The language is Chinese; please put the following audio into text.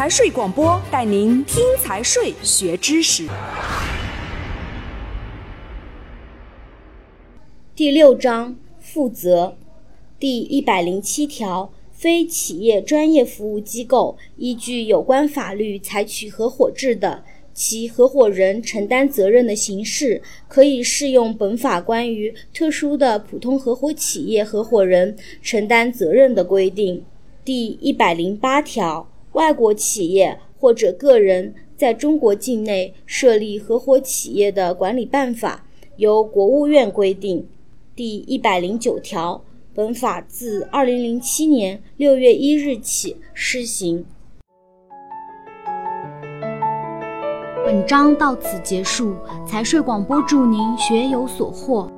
财税广播带您听财税学知识。第六章负责，第一百零七条，非企业专业服务机构依据有关法律采取合伙制的。其合伙人承担责任的形式，可以适用本法关于特殊的普通合伙企业合伙人承担责任的规定。第一百零八条，外国企业或者个人在中国境内设立合伙企业的管理办法，由国务院规定。第一百零九条，本法自二零零七年六月一日起施行。本章到此结束，财税广播祝您学有所获。